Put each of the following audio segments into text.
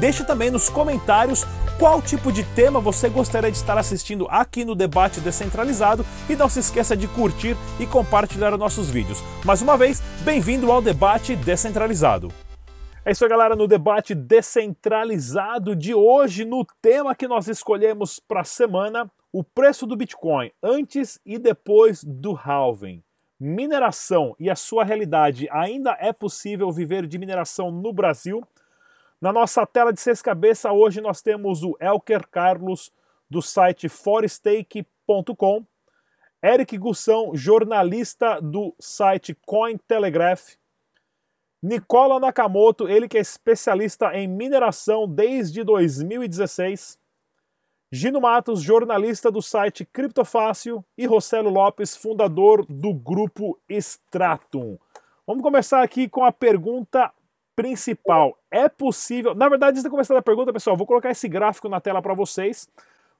Deixe também nos comentários qual tipo de tema você gostaria de estar assistindo aqui no Debate Descentralizado e não se esqueça de curtir e compartilhar nossos vídeos. Mais uma vez, bem-vindo ao Debate Descentralizado. É isso aí, galera, no debate descentralizado de hoje, no tema que nós escolhemos para a semana, o preço do Bitcoin antes e depois do halving. Mineração e a sua realidade. Ainda é possível viver de mineração no Brasil? Na nossa tela de seis cabeças, hoje nós temos o Elker Carlos, do site forestake.com, Eric Gussão, jornalista do site Cointelegraph, Nicola Nakamoto, ele que é especialista em mineração desde 2016, Gino Matos, jornalista do site Criptofácil, e Rossello Lopes, fundador do grupo Stratum. Vamos começar aqui com a pergunta principal. É possível. Na verdade, antes de começar a pergunta, pessoal, vou colocar esse gráfico na tela para vocês,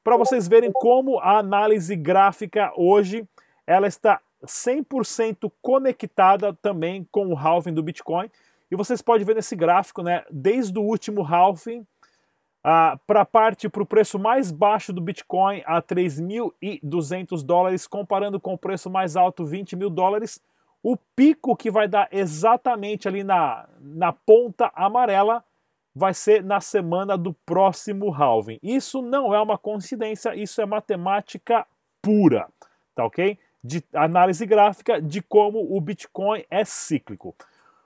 para vocês verem como a análise gráfica hoje ela está 100% conectada também com o halving do Bitcoin. E vocês podem ver nesse gráfico, né, desde o último halving ah, para a parte para o preço mais baixo do Bitcoin a 3.200 dólares, comparando com o preço mais alto 20 mil dólares. O pico que vai dar exatamente ali na, na ponta amarela vai ser na semana do próximo halving. Isso não é uma coincidência, isso é matemática pura, tá ok? De análise gráfica de como o Bitcoin é cíclico.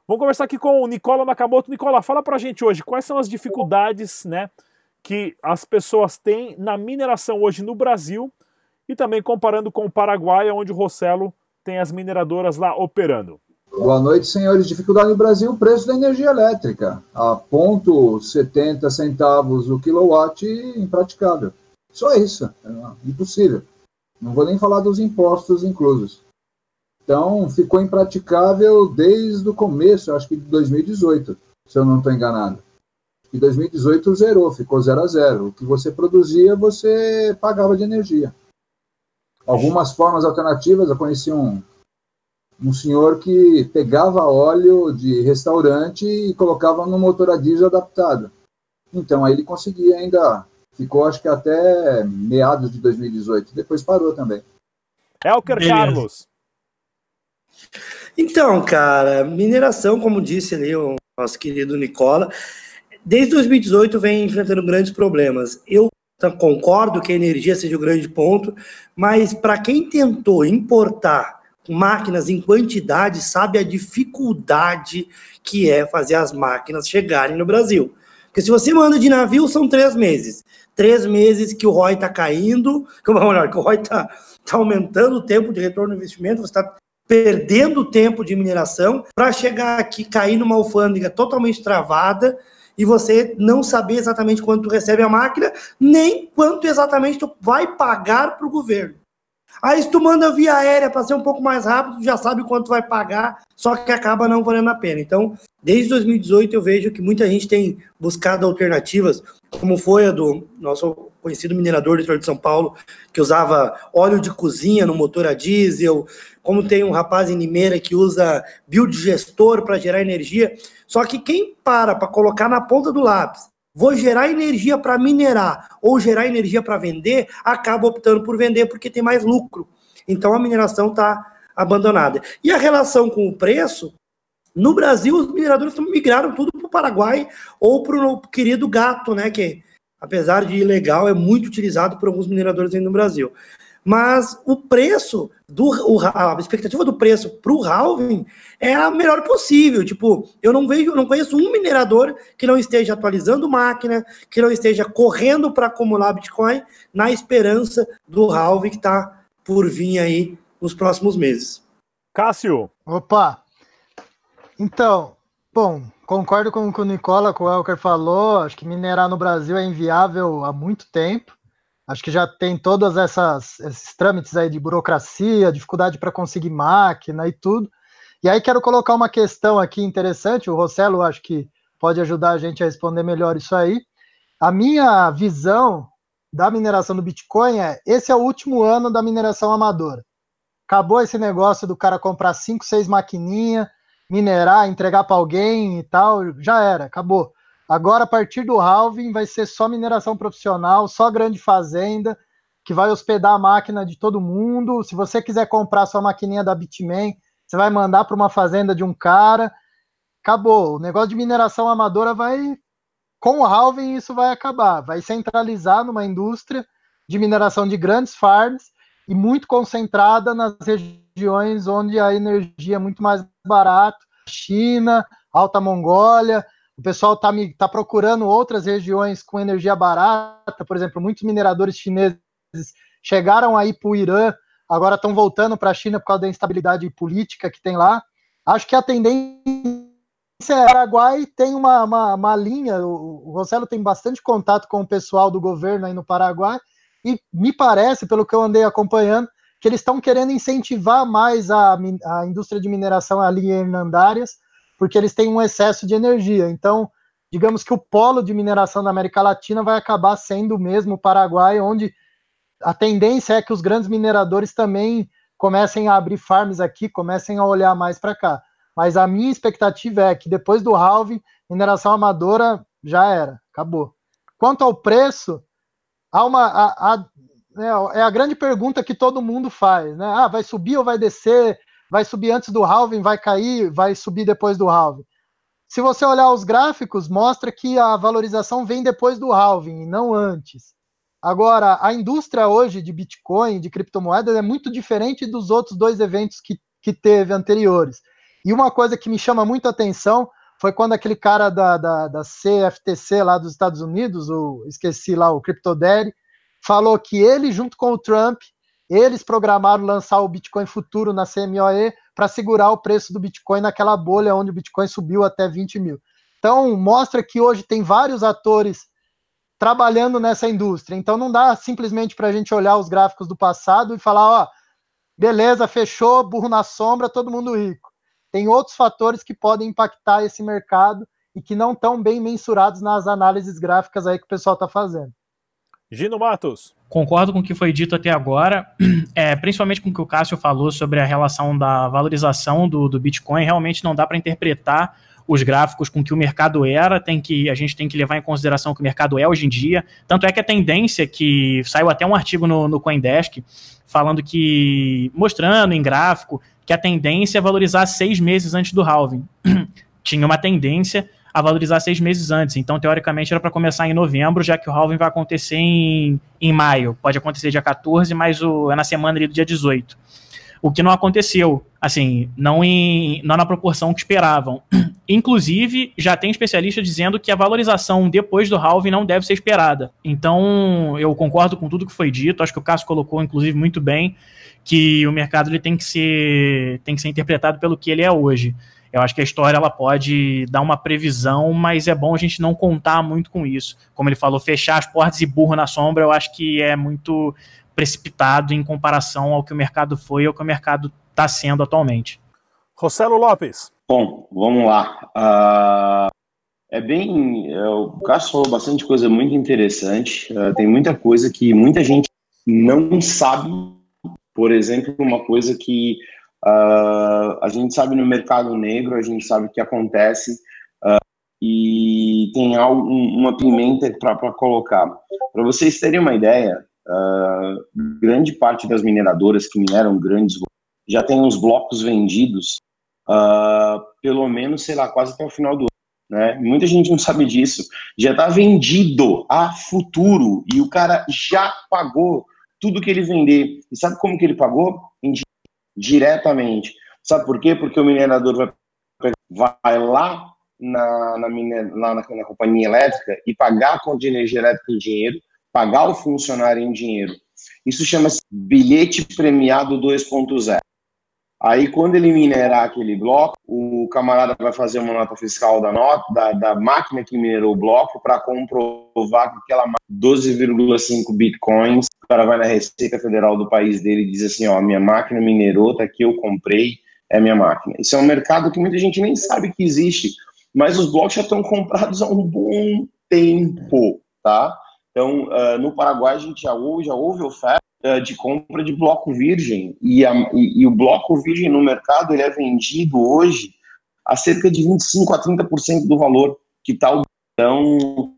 Vamos conversar aqui com o Nicola Nakamoto. Nicola, fala pra gente hoje quais são as dificuldades né, que as pessoas têm na mineração hoje no Brasil e também comparando com o Paraguai, onde o Rossello tem as mineradoras lá operando. Boa noite, senhores. Dificuldade no Brasil, o preço da energia elétrica. A ponto 70 centavos o quilowatt, impraticável. Só isso. É impossível. Não vou nem falar dos impostos inclusos. Então, ficou impraticável desde o começo, acho que de 2018, se eu não estou enganado. Em 2018 zerou, ficou zero a zero. O que você produzia, você pagava de energia algumas formas alternativas. Eu conheci um, um senhor que pegava óleo de restaurante e colocava no motor a diesel adaptado. Então, aí ele conseguia ainda, ficou acho que até meados de 2018, depois parou também. Elker Beleza. Carlos. Então, cara, mineração, como disse ali o nosso querido Nicola, desde 2018 vem enfrentando grandes problemas. Eu então, concordo que a energia seja o grande ponto, mas para quem tentou importar máquinas em quantidade, sabe a dificuldade que é fazer as máquinas chegarem no Brasil. Porque se você manda de navio, são três meses. Três meses que o ROI está caindo, que, melhor, que o ROI está tá aumentando o tempo de retorno do investimento, você está perdendo tempo de mineração para chegar aqui, cair numa alfândega totalmente travada, e você não saber exatamente quanto tu recebe a máquina, nem quanto exatamente tu vai pagar para o governo. Aí se tu manda via aérea para ser um pouco mais rápido, tu já sabe quanto vai pagar, só que acaba não valendo a pena. Então, desde 2018 eu vejo que muita gente tem buscado alternativas, como foi a do nosso conhecido minerador do de São Paulo, que usava óleo de cozinha no motor a diesel, como tem um rapaz em Limeira que usa biodigestor para gerar energia. Só que quem para para colocar na ponta do lápis, vou gerar energia para minerar ou gerar energia para vender, acaba optando por vender porque tem mais lucro. Então a mineração está abandonada. E a relação com o preço, no Brasil os mineradores migraram tudo para o Paraguai ou para o querido gato, né? Que apesar de ilegal é muito utilizado por alguns mineradores aí no Brasil mas o preço do o, a expectativa do preço para o halving é a melhor possível. Tipo, eu não vejo, não conheço um minerador que não esteja atualizando máquina, que não esteja correndo para acumular Bitcoin na esperança do halving que está por vir aí nos próximos meses. Cássio. Opa. Então, bom, concordo com o que o Nicola, com o Elker falou. Acho que minerar no Brasil é inviável há muito tempo. Acho que já tem todos essas, esses trâmites aí de burocracia, dificuldade para conseguir máquina e tudo. E aí quero colocar uma questão aqui interessante, o Rossello acho que pode ajudar a gente a responder melhor isso aí. A minha visão da mineração do Bitcoin é: esse é o último ano da mineração amadora. Acabou esse negócio do cara comprar cinco, seis maquininhas, minerar, entregar para alguém e tal, já era, acabou. Agora, a partir do halving, vai ser só mineração profissional, só grande fazenda, que vai hospedar a máquina de todo mundo. Se você quiser comprar sua maquininha da Bitmain, você vai mandar para uma fazenda de um cara. Acabou. O negócio de mineração amadora vai. Com o halving, isso vai acabar. Vai centralizar numa indústria de mineração de grandes farms e muito concentrada nas regiões onde a energia é muito mais barata China, Alta Mongólia. O pessoal está tá procurando outras regiões com energia barata, por exemplo, muitos mineradores chineses chegaram aí para o Irã agora estão voltando para a China por causa da instabilidade política que tem lá. Acho que a tendência é o Paraguai tem uma, uma, uma linha, o Rossello tem bastante contato com o pessoal do governo aí no Paraguai, e me parece, pelo que eu andei acompanhando, que eles estão querendo incentivar mais a, a indústria de mineração ali em Hernandárias, porque eles têm um excesso de energia. Então, digamos que o polo de mineração da América Latina vai acabar sendo mesmo o Paraguai, onde a tendência é que os grandes mineradores também comecem a abrir farms aqui, comecem a olhar mais para cá. Mas a minha expectativa é que depois do halving, mineração amadora já era, acabou. Quanto ao preço, há uma a, a, é, é a grande pergunta que todo mundo faz, né? Ah, vai subir ou vai descer? Vai subir antes do halving, vai cair, vai subir depois do halving. Se você olhar os gráficos, mostra que a valorização vem depois do halving, não antes. Agora, a indústria hoje de Bitcoin, de criptomoedas, é muito diferente dos outros dois eventos que, que teve anteriores. E uma coisa que me chama muito atenção foi quando aquele cara da, da, da CFTC lá dos Estados Unidos, o, esqueci lá, o CryptoDaddy, falou que ele, junto com o Trump, eles programaram lançar o Bitcoin futuro na CMOE para segurar o preço do Bitcoin naquela bolha onde o Bitcoin subiu até 20 mil. Então, mostra que hoje tem vários atores trabalhando nessa indústria. Então não dá simplesmente para a gente olhar os gráficos do passado e falar, ó, beleza, fechou, burro na sombra, todo mundo rico. Tem outros fatores que podem impactar esse mercado e que não estão bem mensurados nas análises gráficas aí que o pessoal está fazendo. Gino Matos. Concordo com o que foi dito até agora, é, principalmente com o que o Cássio falou sobre a relação da valorização do, do Bitcoin. Realmente não dá para interpretar os gráficos com que o mercado era, tem que a gente tem que levar em consideração o que o mercado é hoje em dia. Tanto é que a tendência que saiu até um artigo no, no CoinDesk falando que mostrando em gráfico que a tendência é valorizar seis meses antes do halving. Tinha uma tendência a valorizar seis meses antes. Então, teoricamente, era para começar em novembro, já que o halving vai acontecer em, em maio. Pode acontecer dia 14, mas o, é na semana ali do dia 18 o que não aconteceu, assim, não, em, não na proporção que esperavam. Inclusive, já tem especialista dizendo que a valorização depois do halving não deve ser esperada. Então, eu concordo com tudo que foi dito, acho que o Cássio colocou, inclusive, muito bem, que o mercado ele tem, que ser, tem que ser interpretado pelo que ele é hoje. Eu acho que a história ela pode dar uma previsão, mas é bom a gente não contar muito com isso. Como ele falou, fechar as portas e burro na sombra, eu acho que é muito precipitado em comparação ao que o mercado foi e ao que o mercado está sendo atualmente. Rossello Lopes. Bom, vamos lá. Uh, é bem. Uh, o Cássio falou bastante coisa muito interessante. Uh, tem muita coisa que muita gente não sabe. Por exemplo, uma coisa que a gente sabe no mercado negro, a gente sabe o que acontece e tem algo, uma pimenta para colocar. Para vocês terem uma ideia, Uh, grande parte das mineradoras que mineram grandes já tem os blocos vendidos, uh, pelo menos, sei lá, quase até o final do ano. Né? Muita gente não sabe disso. Já está vendido a futuro e o cara já pagou tudo que ele vender. E sabe como que ele pagou? Diretamente. Sabe por quê? Porque o minerador vai, vai lá na, na, na, na, companhia elétrica e pagar a conta de energia elétrica em dinheiro, pagar o funcionário em dinheiro. Isso chama-se bilhete premiado 2.0. Aí, quando ele minerar aquele bloco, o camarada vai fazer uma nota fiscal da nota da, da máquina que minerou o bloco para comprovar que aquela 12,5 bitcoins, o cara vai na Receita Federal do país dele e diz assim, ó, minha máquina minerou, tá aqui, eu comprei, é minha máquina. Isso é um mercado que muita gente nem sabe que existe, mas os blocos já estão comprados há um bom tempo, tá? Então, uh, no Paraguai, a gente já houve, já houve oferta uh, de compra de bloco virgem, e, a, e, e, o bloco virgem no mercado ele é vendido hoje a cerca de 25% a 30% do valor que o. Então,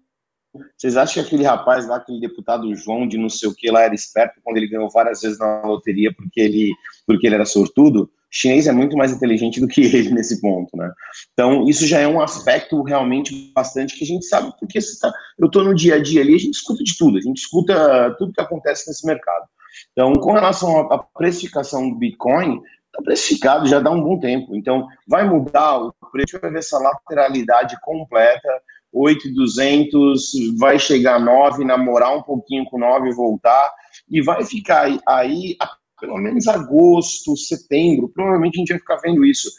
vocês acham que aquele rapaz lá, aquele deputado João de não sei o que lá, era esperto quando ele ganhou várias vezes na loteria porque ele, porque ele era sortudo? Chinês é muito mais inteligente do que ele nesse ponto, né? Então, isso já é um aspecto realmente bastante que a gente sabe, porque tá, eu estou no dia a dia ali, a gente escuta de tudo, a gente escuta tudo que acontece nesse mercado. Então, com relação à precificação do Bitcoin, está precificado já dá um bom tempo. Então, vai mudar o preço, vai ver essa lateralidade completa, 8,200, vai chegar a 9, namorar um pouquinho com 9 e voltar, e vai ficar aí, aí pelo menos agosto, setembro, provavelmente a gente vai ficar vendo isso.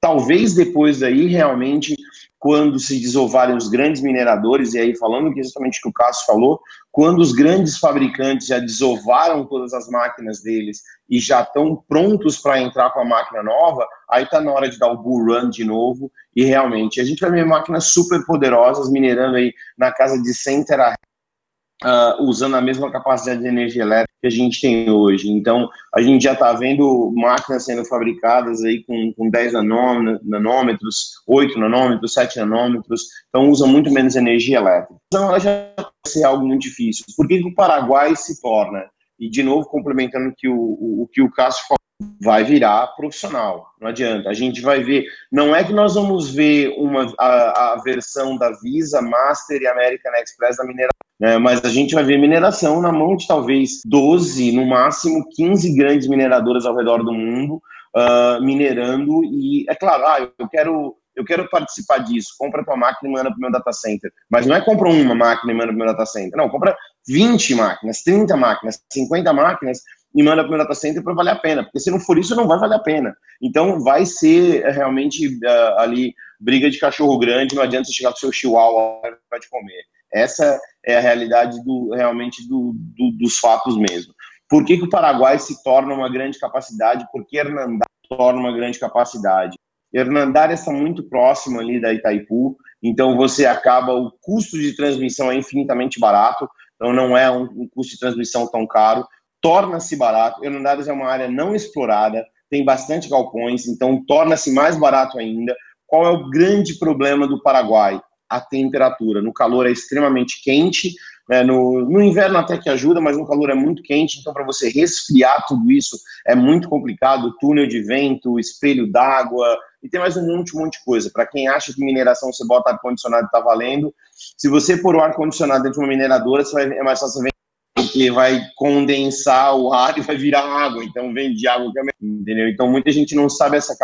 Talvez depois daí, realmente, quando se desovarem os grandes mineradores, e aí falando exatamente o que o Cássio falou, quando os grandes fabricantes já desovaram todas as máquinas deles e já estão prontos para entrar com a máquina nova, aí está na hora de dar o bull run de novo, e realmente a gente vai ver máquinas super poderosas minerando aí na casa de 100 terahertz uh, usando a mesma capacidade de energia elétrica que a gente tem hoje. Então, a gente já está vendo máquinas sendo fabricadas aí com, com 10 nanômetros, 8 nanômetros, 7 nanômetros, então usa muito menos energia elétrica. Então, ela já vai ser algo muito difícil. Por que, que o Paraguai se torna? E, de novo, complementando que o, o, o que o Cássio falou, vai virar profissional. Não adianta. A gente vai ver. Não é que nós vamos ver uma, a, a versão da Visa, Master e American Express da mineração é, mas a gente vai ver mineração na mão de talvez 12, no máximo 15 grandes mineradoras ao redor do mundo uh, minerando. E é claro, ah, eu quero, eu quero participar disso. Compra tua máquina e manda para o meu data center. Mas não é compra uma máquina e manda para o meu data center. Não, compra 20 máquinas, 30 máquinas, 50 máquinas e manda para o meu data center para valer a pena. Porque se não for isso, não vai valer a pena. Então vai ser realmente uh, ali briga de cachorro grande. Não adianta você chegar com seu chihuahua para te comer. Essa é a realidade do, realmente do, do, dos fatos mesmo. Por que, que o Paraguai se torna uma grande capacidade? Porque Hernandar torna uma grande capacidade. Hernandar está muito próximo ali da Itaipu, então você acaba, o custo de transmissão é infinitamente barato, então não é um, um custo de transmissão tão caro, torna-se barato. Hernandares é uma área não explorada, tem bastante galpões, então torna-se mais barato ainda. Qual é o grande problema do Paraguai? A temperatura. No calor é extremamente quente, é, no, no, inverno até que ajuda, mas no calor é muito quente, então para você resfriar tudo isso é muito complicado. Túnel de vento, espelho d'água, e tem mais um monte, um monte de coisa. Para quem acha que mineração você bota ar-condicionado está valendo, se você pôr o ar-condicionado dentro de uma mineradora, vai, é mais fácil ver porque vai condensar o ar e vai virar água, então vem de água, entendeu? Então muita gente não sabe essa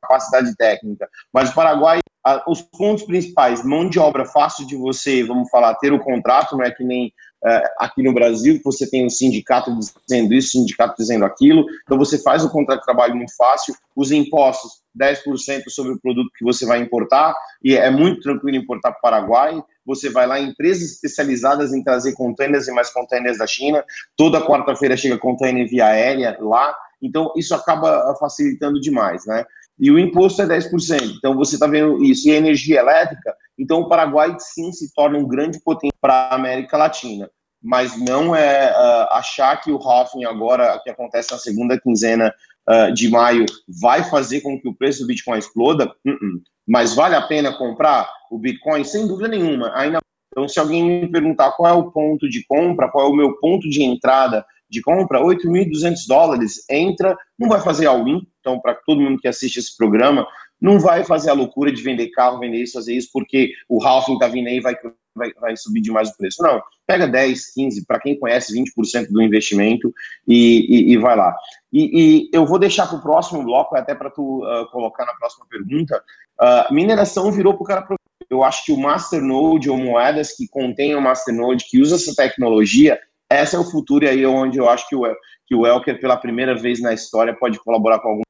capacidade técnica. Mas o Paraguai os pontos principais, mão de obra fácil de você, vamos falar, ter o contrato, não é que nem é, aqui no Brasil, que você tem um sindicato dizendo isso, sindicato dizendo aquilo, então você faz o contrato de trabalho muito fácil, os impostos, 10% sobre o produto que você vai importar, e é muito tranquilo importar para o Paraguai, você vai lá, empresas especializadas em trazer containers e mais containers da China, toda quarta-feira chega container via aérea lá, então isso acaba facilitando demais, né? E o imposto é 10%. Então você está vendo isso. E a energia elétrica, então o Paraguai sim se torna um grande potencial para a América Latina. Mas não é uh, achar que o halving agora, que acontece na segunda quinzena uh, de maio, vai fazer com que o preço do Bitcoin exploda. Uh -uh. Mas vale a pena comprar o Bitcoin? Sem dúvida nenhuma. Ainda então, se alguém me perguntar qual é o ponto de compra, qual é o meu ponto de entrada de compra, 8.200 dólares, entra, não vai fazer all-in, então para todo mundo que assiste esse programa, não vai fazer a loucura de vender carro, vender isso, fazer isso, porque o halving está vindo aí vai, vai, vai subir demais o preço. Não, pega 10, 15, para quem conhece, 20% do investimento e, e, e vai lá. E, e, eu vou deixar para o próximo bloco, até para tu uh, colocar na próxima pergunta, uh, mineração virou para o cara eu acho que o Masternode ou moedas que contêm o Masternode, que usa essa tecnologia, essa é o futuro e aí é onde eu acho que o, que o Elker, pela primeira vez na história, pode colaborar com algum.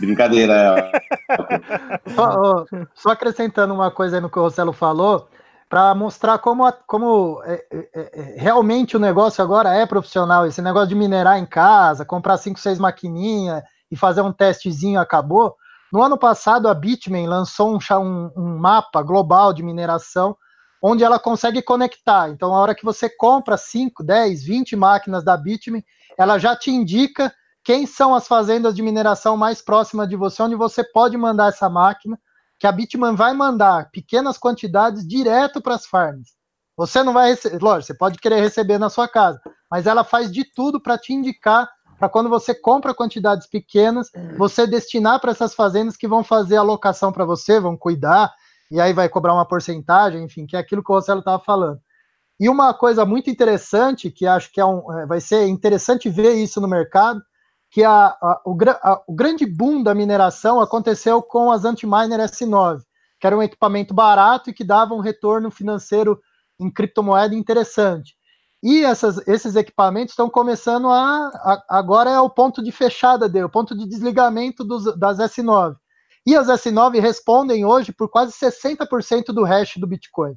Brincadeira. só, só, acrescentando uma coisa no que o Rossello falou, para mostrar como, como é, é, é, realmente o negócio agora é profissional. Esse negócio de minerar em casa, comprar 5, 6 maquininhas e fazer um testezinho acabou. No ano passado, a Bitmain lançou um, um mapa global de mineração onde ela consegue conectar. Então, a hora que você compra 5, 10, 20 máquinas da Bitmain, ela já te indica quem são as fazendas de mineração mais próximas de você, onde você pode mandar essa máquina, que a Bitmain vai mandar pequenas quantidades direto para as farms. Você não vai receber, lógico, você pode querer receber na sua casa, mas ela faz de tudo para te indicar para quando você compra quantidades pequenas, você destinar para essas fazendas que vão fazer a alocação para você, vão cuidar, e aí vai cobrar uma porcentagem, enfim, que é aquilo que o Rossello estava falando. E uma coisa muito interessante, que acho que é um, é, vai ser interessante ver isso no mercado, que a, a, o, a, o, grande boom da mineração aconteceu com as Antiminer S9, que era um equipamento barato e que dava um retorno financeiro em criptomoeda interessante. E essas, esses equipamentos estão começando a, Agora é o ponto de fechada dele, o ponto de desligamento dos, das S9. E as S9 respondem hoje por quase 60% do hash do Bitcoin.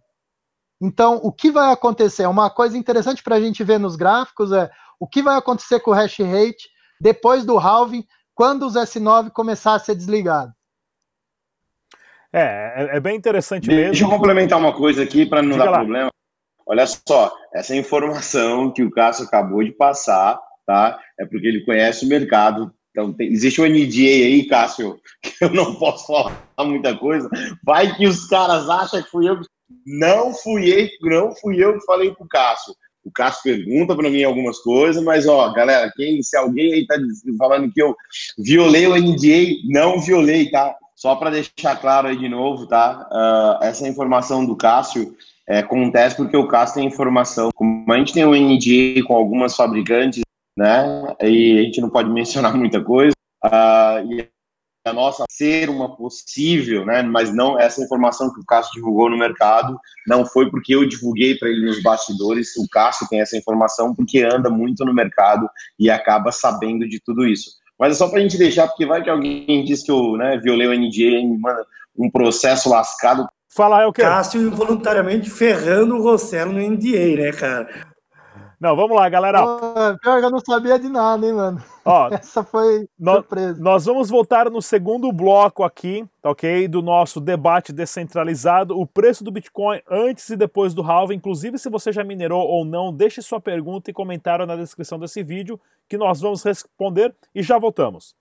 Então, o que vai acontecer? Uma coisa interessante para a gente ver nos gráficos é o que vai acontecer com o hash rate depois do halving, quando os S9 começar a ser desligado. É, é, é bem interessante Deixa mesmo. Deixa eu complementar uma coisa aqui para não Diga dar lá. problema. Olha só, essa informação que o Cássio acabou de passar, tá? É porque ele conhece o mercado, então, tem, existe um NDA aí, Cássio, que eu não posso falar muita coisa. Vai que os caras acham que fui eu. Não fui eu, não fui eu que falei pro Cássio. O Cássio pergunta para mim algumas coisas, mas ó, galera, quem, se alguém aí tá falando que eu violei o NDA, não violei, tá? Só para deixar claro aí de novo, tá? Uh, essa informação do Cássio é, acontece porque o Cássio tem informação. Como a gente tem um NDA com algumas fabricantes né? E a gente não pode mencionar muita coisa. Uh, e a nossa ser uma possível, né? Mas não essa informação que o Cássio divulgou no mercado não foi porque eu divulguei para ele nos bastidores. O Cássio tem essa informação porque anda muito no mercado e acaba sabendo de tudo isso. Mas é só para a gente deixar, porque vai que alguém diz que eu né, violei o NDA e me manda um processo lascado. Fala, é o que? Cássio involuntariamente ferrando o Rossello no NDA, né, cara? Não, vamos lá, galera. pior que eu não sabia de nada, hein, mano. Ó, Essa foi nós, surpresa. Nós vamos voltar no segundo bloco aqui, tá ok? Do nosso debate descentralizado, o preço do Bitcoin antes e depois do halving. Inclusive, se você já minerou ou não, deixe sua pergunta e comentário na descrição desse vídeo que nós vamos responder e já voltamos.